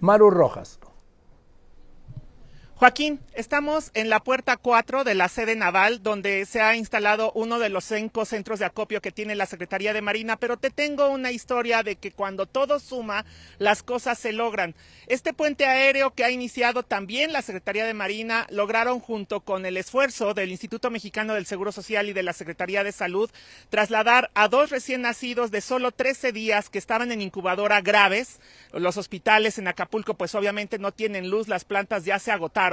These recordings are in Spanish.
Maru Rojas. Joaquín, estamos en la puerta 4 de la sede naval, donde se ha instalado uno de los cinco centros de acopio que tiene la Secretaría de Marina, pero te tengo una historia de que cuando todo suma, las cosas se logran. Este puente aéreo que ha iniciado también la Secretaría de Marina, lograron junto con el esfuerzo del Instituto Mexicano del Seguro Social y de la Secretaría de Salud, trasladar a dos recién nacidos de solo 13 días que estaban en incubadora graves. Los hospitales en Acapulco, pues obviamente no tienen luz, las plantas ya se agotaron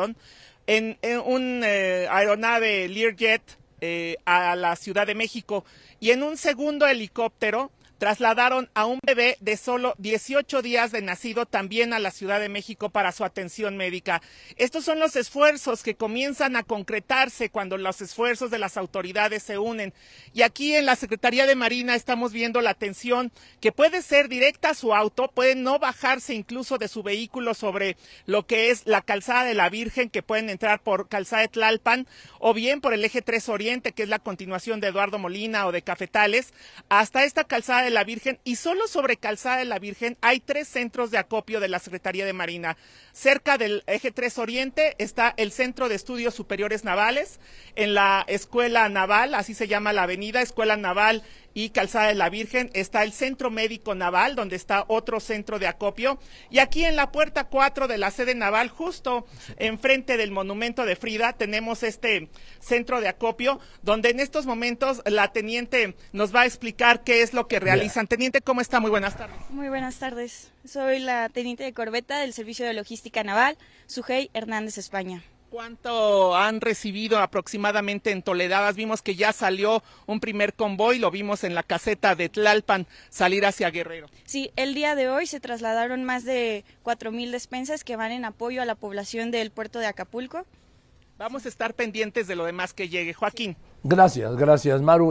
en, un eh, aeronave Learjet eh, a la Ciudad de México. Y en un segundo helicóptero trasladaron a un bebé de solo 18 días de nacido también a la Ciudad de México para su atención médica. Estos son los esfuerzos que comienzan a concretarse cuando los esfuerzos de las autoridades se unen. Y aquí en la Secretaría de Marina estamos viendo la atención que puede ser directa a su auto, puede no bajarse incluso de su vehículo sobre lo que es la calzada de la Virgen, que pueden entrar por calzada de Tlalpan o bien por el eje 3 Oriente, que es la continuación de Eduardo Molina o de Cafetales, hasta esta calzada de la Virgen y solo sobre Calzada de la Virgen hay tres centros de acopio de la Secretaría de Marina. Cerca del eje 3 Oriente está el Centro de Estudios Superiores Navales, en la Escuela Naval, así se llama la avenida, Escuela Naval y Calzada de la Virgen está el Centro Médico Naval, donde está otro centro de acopio. Y aquí en la puerta 4 de la sede naval, justo enfrente del monumento de Frida, tenemos este centro de acopio, donde en estos momentos la teniente nos va a explicar qué es lo que realizan. Teniente, ¿cómo está? Muy buenas tardes. Muy buenas tardes. Soy la teniente de corbeta del Servicio de Logística Naval, Sujei Hernández España. ¿Cuánto han recibido aproximadamente en Toledadas? Vimos que ya salió un primer convoy, lo vimos en la caseta de Tlalpan salir hacia Guerrero. Sí, el día de hoy se trasladaron más de 4.000 despensas que van en apoyo a la población del puerto de Acapulco. Vamos a estar pendientes de lo demás que llegue. Joaquín. Gracias, gracias, Maru.